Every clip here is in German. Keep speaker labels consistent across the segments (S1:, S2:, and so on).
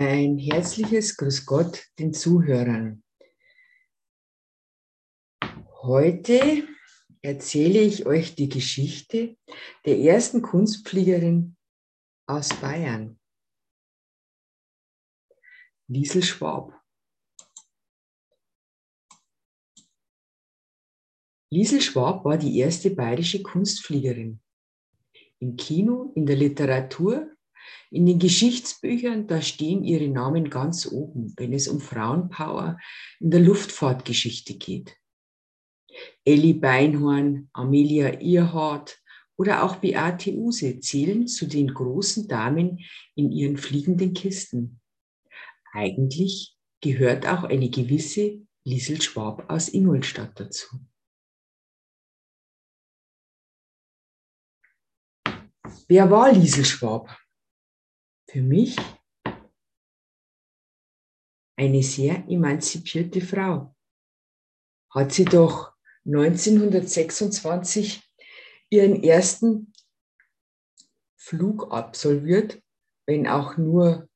S1: Ein herzliches Grüß Gott den Zuhörern. Heute erzähle ich euch die Geschichte der ersten Kunstfliegerin aus Bayern, Liesel Schwab. Liesel Schwab war die erste bayerische Kunstfliegerin. Im Kino, in der Literatur in den Geschichtsbüchern, da stehen ihre Namen ganz oben, wenn es um Frauenpower in der Luftfahrtgeschichte geht. Elli Beinhorn, Amelia Earhart oder auch Beate Use zählen zu den großen Damen in ihren fliegenden Kisten. Eigentlich gehört auch eine gewisse Liesel Schwab aus Ingolstadt dazu. Wer war Liesel Schwab? Für mich eine sehr emanzipierte Frau. Hat sie doch 1926 ihren ersten Flug absolviert, wenn auch nur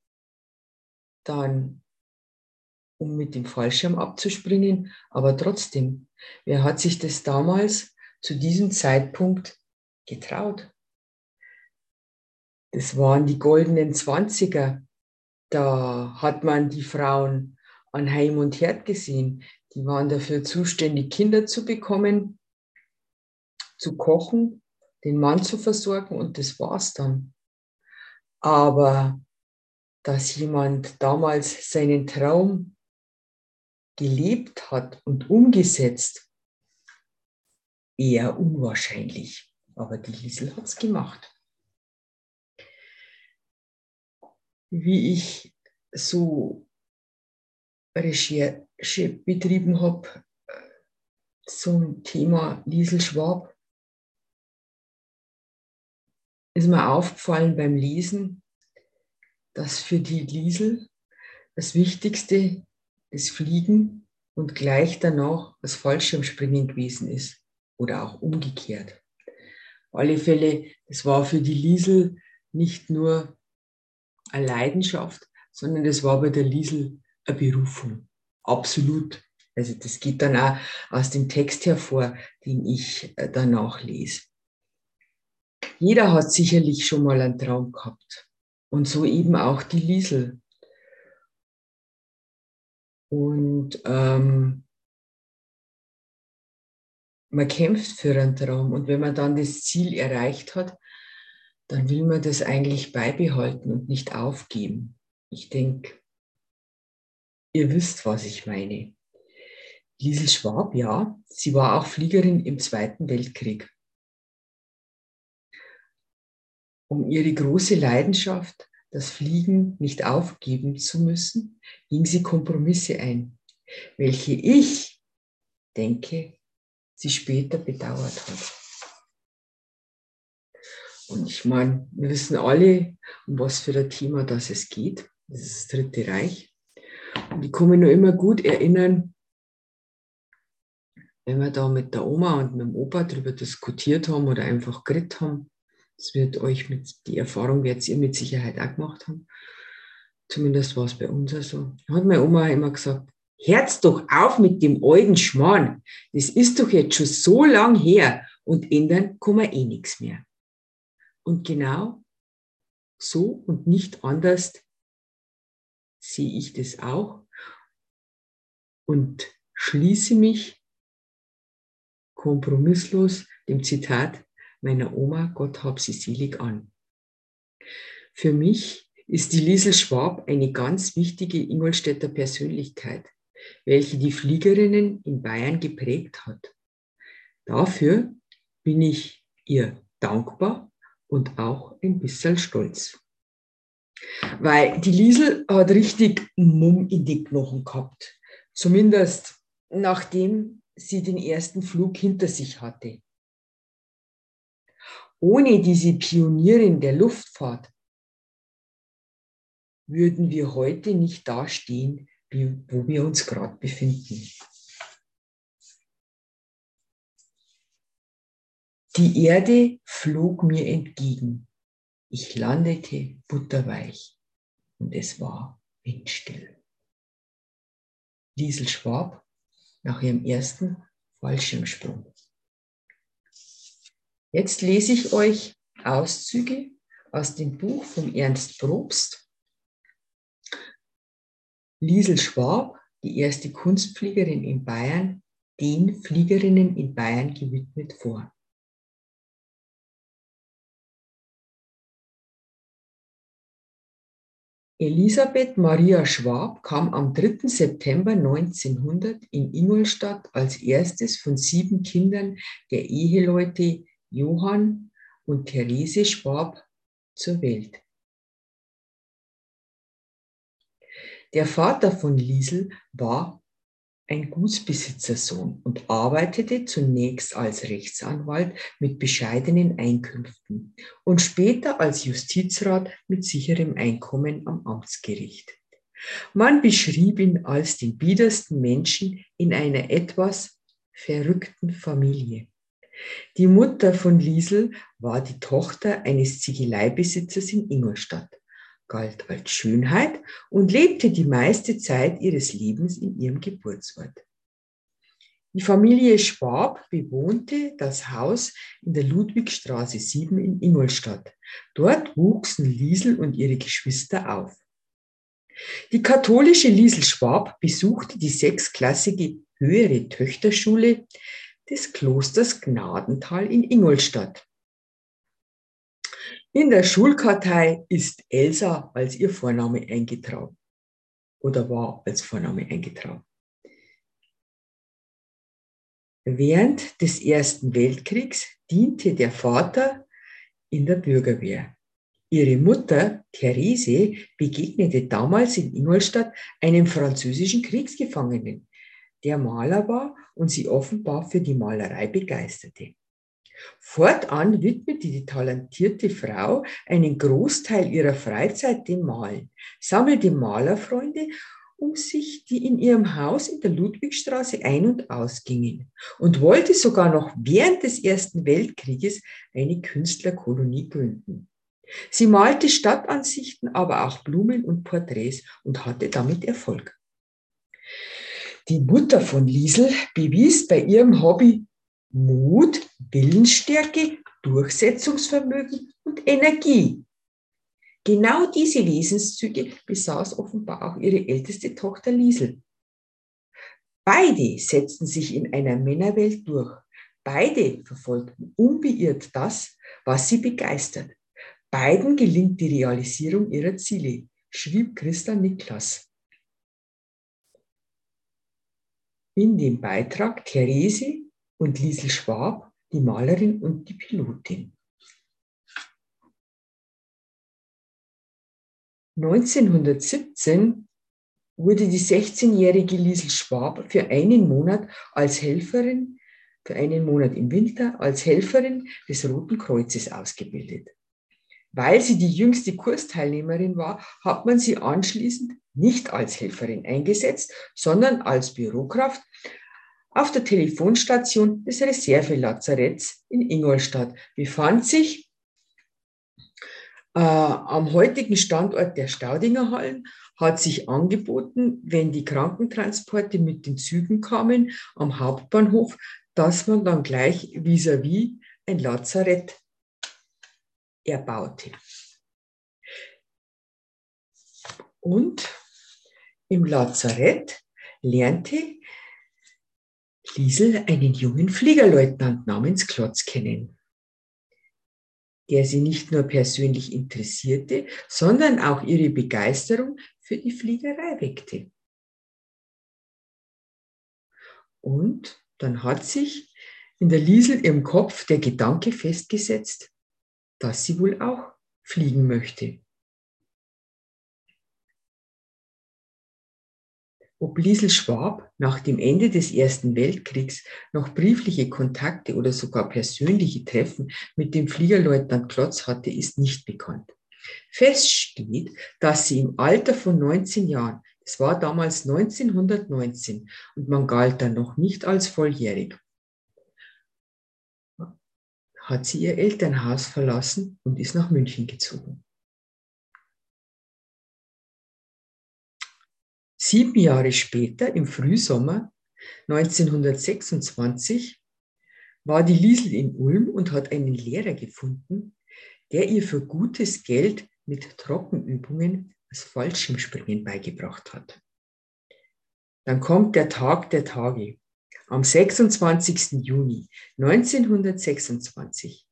S1: dann, um mit dem Fallschirm abzuspringen, aber trotzdem, wer hat sich das damals zu diesem Zeitpunkt getraut? Das waren die goldenen Zwanziger. Da hat man die Frauen an Heim und Herd gesehen. Die waren dafür zuständig, Kinder zu bekommen, zu kochen, den Mann zu versorgen und das war's dann. Aber dass jemand damals seinen Traum gelebt hat und umgesetzt, eher unwahrscheinlich. Aber die Liesel hat's gemacht. Wie ich so Recherche betrieben habe zum Thema Liesel Schwab, ist mir aufgefallen beim Lesen, dass für die Liesel das Wichtigste das Fliegen und gleich danach das Fallschirmspringen gewesen ist oder auch umgekehrt. Auf alle Fälle, das war für die Liesel nicht nur eine Leidenschaft, sondern das war bei der Liesel eine Berufung. Absolut. Also das geht dann auch aus dem Text hervor, den ich äh, danach lese. Jeder hat sicherlich schon mal einen Traum gehabt. Und so eben auch die Liesel. Und ähm, man kämpft für einen Traum. Und wenn man dann das Ziel erreicht hat, dann will man das eigentlich beibehalten und nicht aufgeben. Ich denke, ihr wisst, was ich meine. Liesel Schwab, ja, sie war auch Fliegerin im Zweiten Weltkrieg. Um ihre große Leidenschaft, das Fliegen nicht aufgeben zu müssen, ging sie Kompromisse ein, welche ich denke, sie später bedauert hat. Und ich meine, wir wissen alle, um was für ein Thema das es geht. Das ist das Dritte Reich. Und ich kann mich nur immer gut erinnern, wenn wir da mit der Oma und mit dem Opa darüber diskutiert haben oder einfach geredet haben. Das wird euch mit, die Erfahrung werdet ihr mit Sicherheit auch gemacht haben. Zumindest war es bei uns so. Also. Hat meine Oma immer gesagt, Herz doch auf mit dem alten Schmarrn. Das ist doch jetzt schon so lang her und ändern kann man eh nichts mehr. Und genau so und nicht anders sehe ich das auch und schließe mich kompromisslos dem Zitat meiner Oma, Gott hab sie selig an. Für mich ist die Liesel Schwab eine ganz wichtige Ingolstädter Persönlichkeit, welche die Fliegerinnen in Bayern geprägt hat. Dafür bin ich ihr dankbar und auch ein bisschen stolz. Weil die Liesel hat richtig Mumm in die Knochen gehabt. Zumindest nachdem sie den ersten Flug hinter sich hatte. Ohne diese Pionierin der Luftfahrt würden wir heute nicht dastehen, wo wir uns gerade befinden. Die Erde flog mir entgegen. Ich landete butterweich und es war windstill. Liesel Schwab nach ihrem ersten Fallschirmsprung. Jetzt lese ich euch Auszüge aus dem Buch von Ernst Probst. Liesel Schwab, die erste Kunstfliegerin in Bayern, den Fliegerinnen in Bayern gewidmet vor. Elisabeth Maria Schwab kam am 3. September 1900 in Ingolstadt als erstes von sieben Kindern der Eheleute Johann und Therese Schwab zur Welt. Der Vater von Liesel war ein Gutsbesitzersohn und arbeitete zunächst als Rechtsanwalt mit bescheidenen Einkünften und später als Justizrat mit sicherem Einkommen am Amtsgericht. Man beschrieb ihn als den biedersten Menschen in einer etwas verrückten Familie. Die Mutter von Liesel war die Tochter eines Ziegeleibesitzers in Ingolstadt, galt als Schönheit und lebte die meiste Zeit ihres Lebens in ihrem Geburtsort. Die Familie Schwab bewohnte das Haus in der Ludwigstraße 7 in Ingolstadt. Dort wuchsen Liesel und ihre Geschwister auf. Die katholische Liesel Schwab besuchte die sechsklassige höhere Töchterschule des Klosters Gnadental in Ingolstadt. In der Schulkartei ist Elsa als ihr Vorname eingetragen oder war als Vorname eingetragen. Während des Ersten Weltkriegs diente der Vater in der Bürgerwehr. Ihre Mutter, Therese, begegnete damals in Ingolstadt einem französischen Kriegsgefangenen, der Maler war und sie offenbar für die Malerei begeisterte. Fortan widmete die talentierte Frau einen Großteil ihrer Freizeit dem Malen, sammelte Malerfreunde um sich, die in ihrem Haus in der Ludwigstraße ein- und ausgingen und wollte sogar noch während des Ersten Weltkrieges eine Künstlerkolonie gründen. Sie malte Stadtansichten, aber auch Blumen und Porträts und hatte damit Erfolg. Die Mutter von Liesel bewies bei ihrem Hobby Mut, Willensstärke, Durchsetzungsvermögen und Energie. Genau diese Wesenszüge besaß offenbar auch ihre älteste Tochter Liesel. Beide setzten sich in einer Männerwelt durch. Beide verfolgten unbeirrt das, was sie begeistert. Beiden gelingt die Realisierung ihrer Ziele, schrieb Christa Niklas. in dem Beitrag Therese und Liesel Schwab, die Malerin und die Pilotin. 1917 wurde die 16-jährige Liesel Schwab für einen Monat als Helferin, für einen Monat im Winter als Helferin des Roten Kreuzes ausgebildet. Weil sie die jüngste Kursteilnehmerin war, hat man sie anschließend nicht als Helferin eingesetzt, sondern als Bürokraft auf der Telefonstation des Reservelazaretts in Ingolstadt befand sich äh, am heutigen Standort der Staudinger Hallen, hat sich angeboten, wenn die Krankentransporte mit den Zügen kamen am Hauptbahnhof, dass man dann gleich vis-à-vis -vis ein Lazarett erbaute. Und im Lazarett lernte Liesel einen jungen Fliegerleutnant namens Klotz kennen, der sie nicht nur persönlich interessierte, sondern auch ihre Begeisterung für die Fliegerei weckte. Und dann hat sich in der Liesel im Kopf der Gedanke festgesetzt, dass sie wohl auch fliegen möchte. Ob Liesel Schwab nach dem Ende des Ersten Weltkriegs noch briefliche Kontakte oder sogar persönliche Treffen mit dem Fliegerleutnant Klotz hatte, ist nicht bekannt. Fest steht, dass sie im Alter von 19 Jahren, es war damals 1919 und man galt dann noch nicht als volljährig, hat sie ihr Elternhaus verlassen und ist nach München gezogen. Sieben Jahre später, im Frühsommer 1926, war die Liesel in Ulm und hat einen Lehrer gefunden, der ihr für gutes Geld mit Trockenübungen das Fallschirmspringen beigebracht hat. Dann kommt der Tag der Tage. Am 26. Juni 1926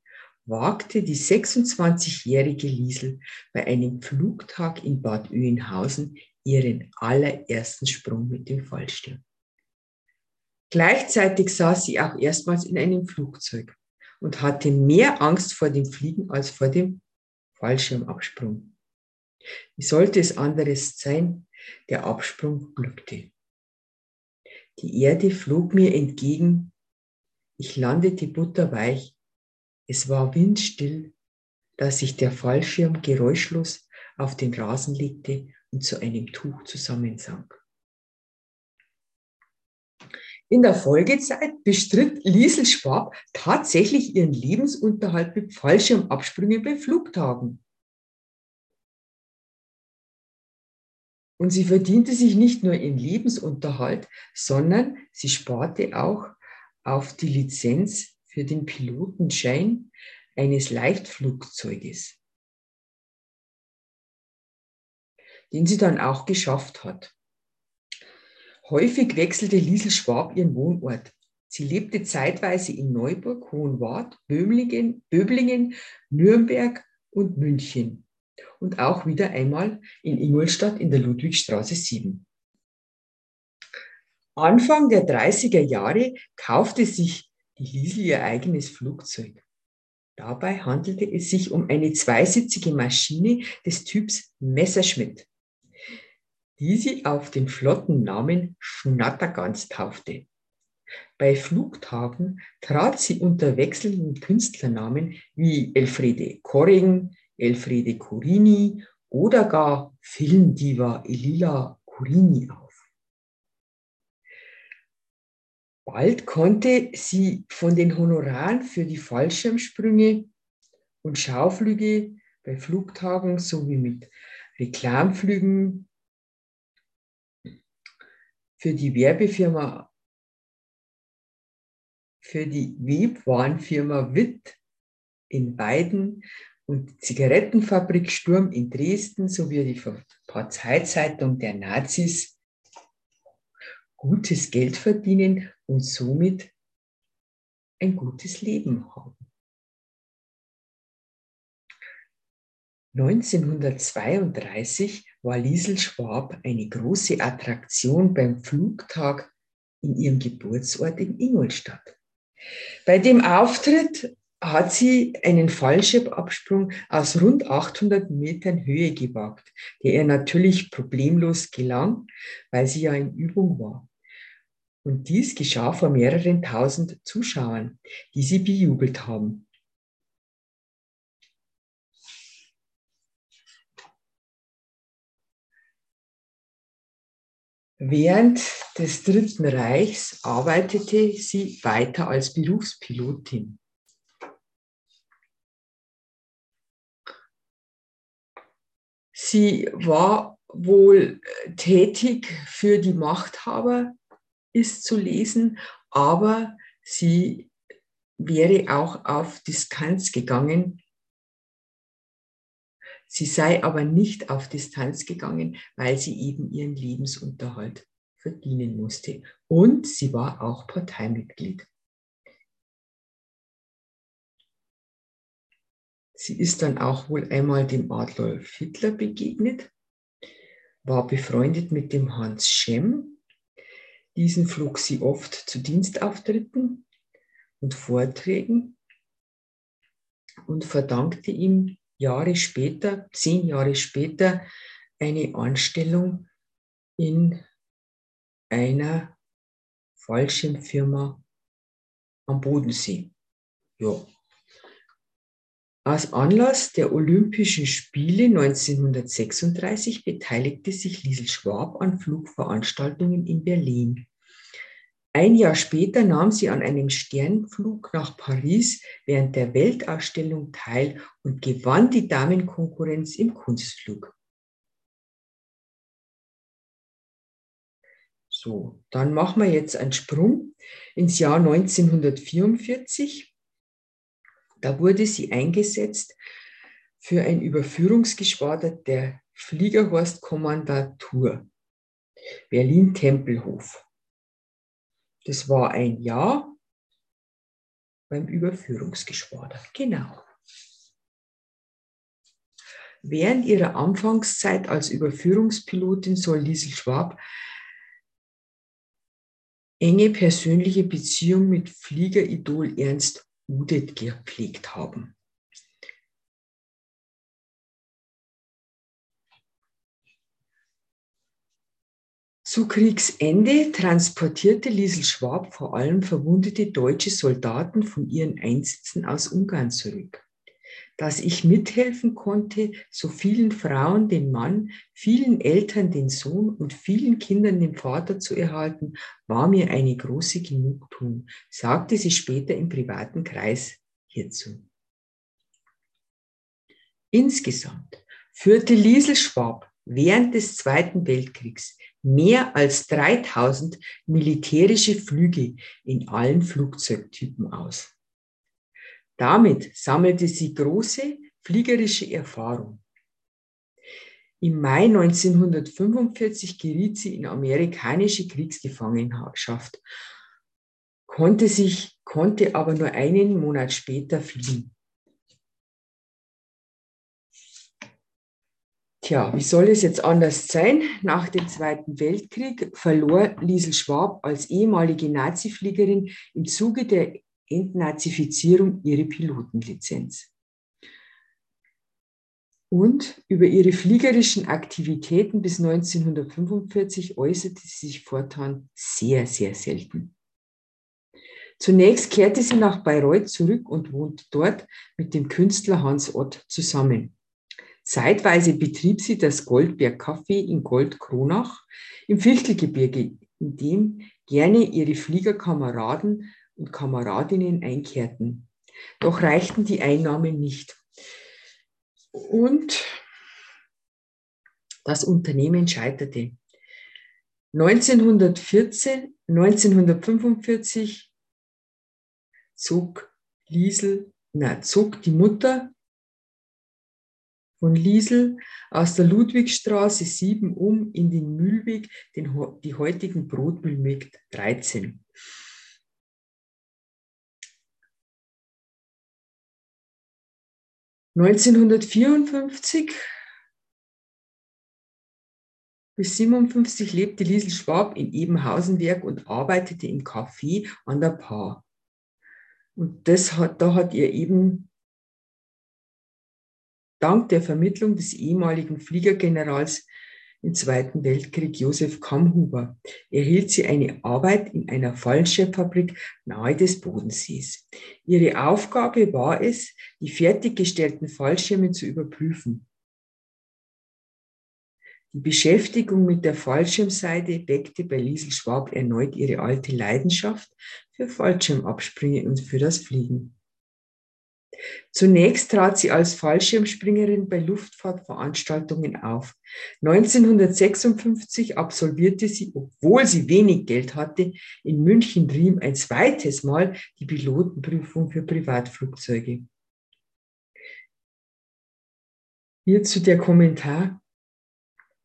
S1: wagte die 26-jährige Liesel bei einem Flugtag in Bad Oeynhausen ihren allerersten Sprung mit dem Fallschirm. Gleichzeitig saß sie auch erstmals in einem Flugzeug und hatte mehr Angst vor dem Fliegen als vor dem Fallschirmabsprung. Wie sollte es anderes sein? Der Absprung glückte. Die Erde flog mir entgegen. Ich landete butterweich. Es war windstill, dass sich der Fallschirm geräuschlos auf den Rasen legte und zu einem Tuch zusammensank. In der Folgezeit bestritt Liesel Schwab tatsächlich ihren Lebensunterhalt mit Fallschirmabsprüngen bei Flugtagen. Und sie verdiente sich nicht nur ihren Lebensunterhalt, sondern sie sparte auch auf die Lizenz für den Pilotenschein eines Leichtflugzeuges, den sie dann auch geschafft hat. Häufig wechselte Liesel Schwab ihren Wohnort. Sie lebte zeitweise in Neuburg, Hohenwart, Böblingen, Böblingen, Nürnberg und München. Und auch wieder einmal in Ingolstadt in der Ludwigstraße 7. Anfang der 30er Jahre kaufte sich die Liesel ihr eigenes Flugzeug. Dabei handelte es sich um eine zweisitzige Maschine des Typs Messerschmitt die sie auf den flotten Namen Schnattergans taufte. Bei Flugtagen trat sie unter wechselnden Künstlernamen wie Elfriede Korring, Elfriede Corini oder gar Filmdiva Elila Corini auf. Bald konnte sie von den Honoraren für die Fallschirmsprünge und Schauflüge bei Flugtagen sowie mit Reklamflügen für die Werbefirma, für die Webwarenfirma Witt in Weiden und Zigarettenfabrik Sturm in Dresden sowie die Parteizeitung der Nazis gutes Geld verdienen und somit ein gutes Leben haben. 1932 war Liesel Schwab eine große Attraktion beim Flugtag in ihrem Geburtsort in Ingolstadt. Bei dem Auftritt hat sie einen Fallschirmabsprung aus rund 800 Metern Höhe gewagt, der ihr natürlich problemlos gelang, weil sie ja in Übung war. Und dies geschah vor mehreren tausend Zuschauern, die sie bejubelt haben. Während des Dritten Reichs arbeitete sie weiter als Berufspilotin. Sie war wohl tätig für die Machthaber, ist zu lesen, aber sie wäre auch auf Distanz gegangen Sie sei aber nicht auf Distanz gegangen, weil sie eben ihren Lebensunterhalt verdienen musste. Und sie war auch Parteimitglied. Sie ist dann auch wohl einmal dem Adolf Hitler begegnet, war befreundet mit dem Hans Schemm. Diesen flog sie oft zu Dienstauftritten und Vorträgen und verdankte ihm Jahre später, zehn Jahre später, eine Anstellung in einer Fallschirmfirma am Bodensee. Ja. Aus Anlass der Olympischen Spiele 1936 beteiligte sich Liesel Schwab an Flugveranstaltungen in Berlin. Ein Jahr später nahm sie an einem Sternflug nach Paris während der Weltausstellung teil und gewann die Damenkonkurrenz im Kunstflug. So, dann machen wir jetzt einen Sprung ins Jahr 1944. Da wurde sie eingesetzt für ein Überführungsgeschwader der Fliegerhorst-Kommandatur Berlin-Tempelhof. Das war ein Jahr beim Überführungsgeschwader. Genau. Während ihrer Anfangszeit als Überführungspilotin soll Liesel Schwab enge persönliche Beziehung mit Fliegeridol Ernst Udet gepflegt haben. Zu Kriegsende transportierte Liesel Schwab vor allem verwundete deutsche Soldaten von ihren Einsätzen aus Ungarn zurück. Dass ich mithelfen konnte, so vielen Frauen den Mann, vielen Eltern den Sohn und vielen Kindern den Vater zu erhalten, war mir eine große Genugtuung, sagte sie später im privaten Kreis hierzu. Insgesamt führte Liesel Schwab während des Zweiten Weltkriegs mehr als 3000 militärische Flüge in allen Flugzeugtypen aus. Damit sammelte sie große fliegerische Erfahrung. Im Mai 1945 geriet sie in amerikanische Kriegsgefangenschaft, konnte sich, konnte aber nur einen Monat später fliehen. Tja, wie soll es jetzt anders sein? Nach dem Zweiten Weltkrieg verlor Liesel Schwab als ehemalige Nazifliegerin im Zuge der Entnazifizierung ihre Pilotenlizenz. Und über ihre fliegerischen Aktivitäten bis 1945 äußerte sie sich fortan sehr, sehr selten. Zunächst kehrte sie nach Bayreuth zurück und wohnte dort mit dem Künstler Hans Ott zusammen. Zeitweise betrieb sie das Goldberg Café in Goldkronach im Fichtelgebirge, in dem gerne ihre Fliegerkameraden und Kameradinnen einkehrten. Doch reichten die Einnahmen nicht. Und das Unternehmen scheiterte. 1914, 1945 zog Liesel, na, zog die Mutter von Liesel aus der Ludwigstraße 7 um in den Mühlweg, den, die heutigen Brotmühlweg 13. Neunzehnhundertvierundfünfzig bis 57 lebte Liesel Schwab in Ebenhausenberg und arbeitete im Café an der Paar. Und das hat, da hat ihr eben Dank der Vermittlung des ehemaligen Fliegergenerals im Zweiten Weltkrieg Josef Kammhuber erhielt sie eine Arbeit in einer Fallschirmfabrik nahe des Bodensees. Ihre Aufgabe war es, die fertiggestellten Fallschirme zu überprüfen. Die Beschäftigung mit der Fallschirmseite weckte bei Liesel Schwab erneut ihre alte Leidenschaft für Fallschirmabsprünge und für das Fliegen. Zunächst trat sie als Fallschirmspringerin bei Luftfahrtveranstaltungen auf. 1956 absolvierte sie, obwohl sie wenig Geld hatte, in München-Riem ein zweites Mal die Pilotenprüfung für Privatflugzeuge. Hierzu der Kommentar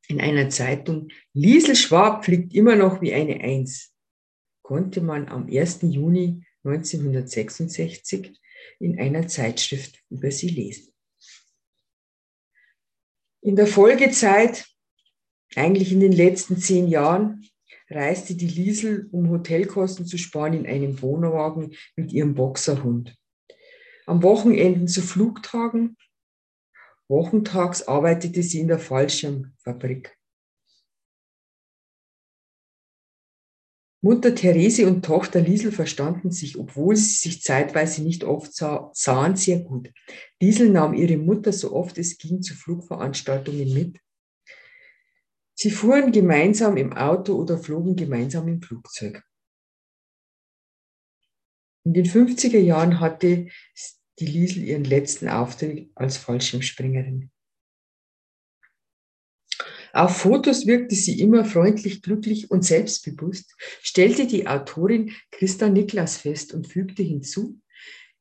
S1: in einer Zeitung. Liesel Schwab fliegt immer noch wie eine Eins. Konnte man am 1. Juni 1966 in einer Zeitschrift über sie lesen. In der Folgezeit, eigentlich in den letzten zehn Jahren, reiste die Liesel, um Hotelkosten zu sparen, in einem Wohnwagen mit ihrem Boxerhund. Am Wochenenden zu Flugtagen, wochentags arbeitete sie in der Fallschirmfabrik. Mutter Therese und Tochter Liesel verstanden sich, obwohl sie sich zeitweise nicht oft sahen, sehr gut. Liesel nahm ihre Mutter so oft es ging zu Flugveranstaltungen mit. Sie fuhren gemeinsam im Auto oder flogen gemeinsam im Flugzeug. In den 50er Jahren hatte die Liesel ihren letzten Auftritt als Fallschirmspringerin. Auf Fotos wirkte sie immer freundlich, glücklich und selbstbewusst, stellte die Autorin Christa Niklas fest und fügte hinzu,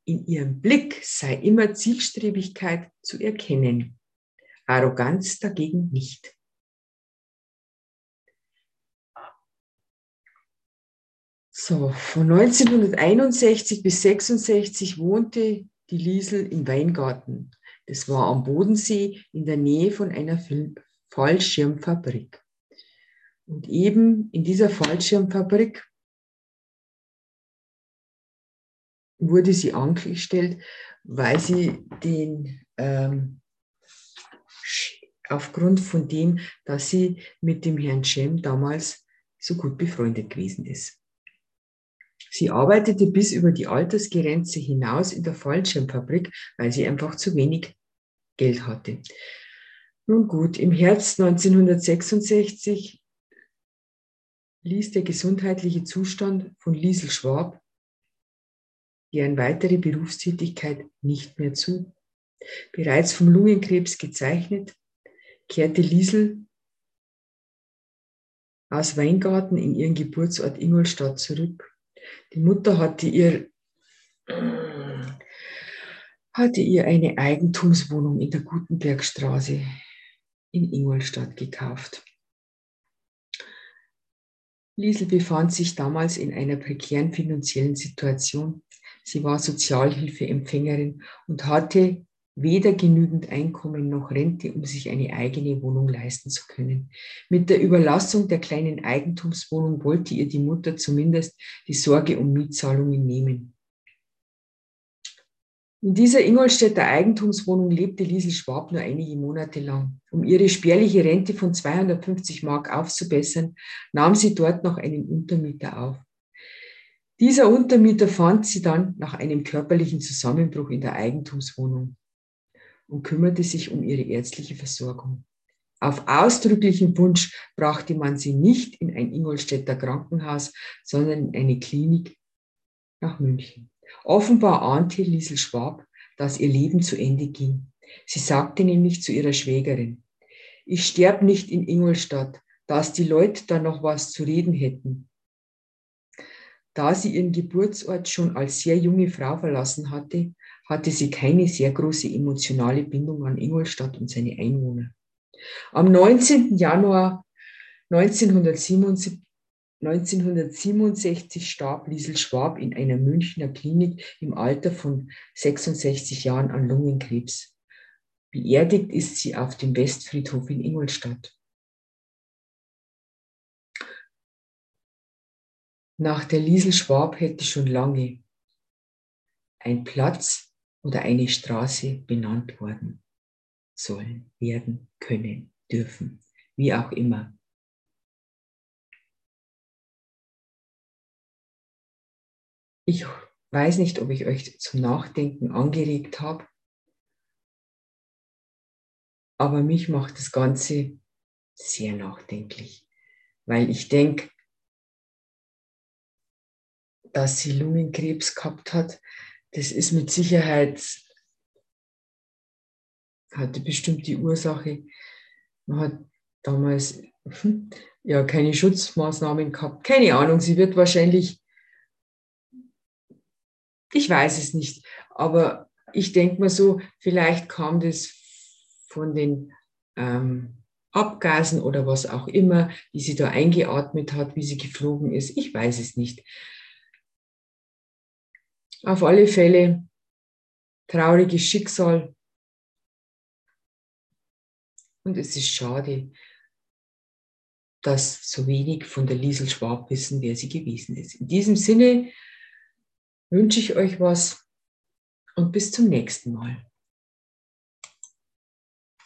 S1: in ihrem Blick sei immer Zielstrebigkeit zu erkennen, Arroganz dagegen nicht. So, von 1961 bis 66 wohnte die Liesel im Weingarten. Das war am Bodensee in der Nähe von einer Fallschirmfabrik. Und eben in dieser Fallschirmfabrik wurde sie angestellt, weil sie den ähm, aufgrund von dem, dass sie mit dem Herrn Cem damals so gut befreundet gewesen ist. Sie arbeitete bis über die Altersgrenze hinaus in der Fallschirmfabrik, weil sie einfach zu wenig Geld hatte. Nun gut, im Herbst 1966 ließ der gesundheitliche Zustand von Liesel Schwab deren weitere Berufstätigkeit nicht mehr zu. Bereits vom Lungenkrebs gezeichnet, kehrte Liesel aus Weingarten in ihren Geburtsort Ingolstadt zurück. Die Mutter hatte ihr, hatte ihr eine Eigentumswohnung in der Gutenbergstraße in Ingolstadt gekauft. Liesel befand sich damals in einer prekären finanziellen Situation. Sie war Sozialhilfeempfängerin und hatte weder genügend Einkommen noch Rente, um sich eine eigene Wohnung leisten zu können. Mit der Überlassung der kleinen Eigentumswohnung wollte ihr die Mutter zumindest die Sorge um Mietzahlungen nehmen. In dieser Ingolstädter Eigentumswohnung lebte Liesel Schwab nur einige Monate lang. Um ihre spärliche Rente von 250 Mark aufzubessern, nahm sie dort noch einen Untermieter auf. Dieser Untermieter fand sie dann nach einem körperlichen Zusammenbruch in der Eigentumswohnung und kümmerte sich um ihre ärztliche Versorgung. Auf ausdrücklichen Wunsch brachte man sie nicht in ein Ingolstädter Krankenhaus, sondern in eine Klinik nach München. Offenbar ahnte Liesel Schwab, dass ihr Leben zu Ende ging. Sie sagte nämlich zu ihrer Schwägerin, ich sterb nicht in Ingolstadt, dass die Leute da noch was zu reden hätten. Da sie ihren Geburtsort schon als sehr junge Frau verlassen hatte, hatte sie keine sehr große emotionale Bindung an Ingolstadt und seine Einwohner. Am 19. Januar 1977, 1967 starb Liesel Schwab in einer Münchner Klinik im Alter von 66 Jahren an Lungenkrebs. Beerdigt ist sie auf dem Westfriedhof in Ingolstadt. Nach der Liesel Schwab hätte schon lange ein Platz oder eine Straße benannt worden sollen, werden, können, dürfen, wie auch immer. Ich weiß nicht, ob ich euch zum Nachdenken angeregt habe, aber mich macht das Ganze sehr nachdenklich, weil ich denke, dass sie Lungenkrebs gehabt hat, das ist mit Sicherheit, hatte bestimmt die Ursache. Man hat damals hm, ja keine Schutzmaßnahmen gehabt. Keine Ahnung, sie wird wahrscheinlich, ich weiß es nicht, aber ich denke mal so, vielleicht kam das von den ähm, Abgasen oder was auch immer, die sie da eingeatmet hat, wie sie geflogen ist. Ich weiß es nicht. Auf alle Fälle trauriges Schicksal. Und es ist schade, dass so wenig von der Liesel Schwab wissen, wer sie gewesen ist. In diesem Sinne wünsche ich euch was und bis zum nächsten Mal.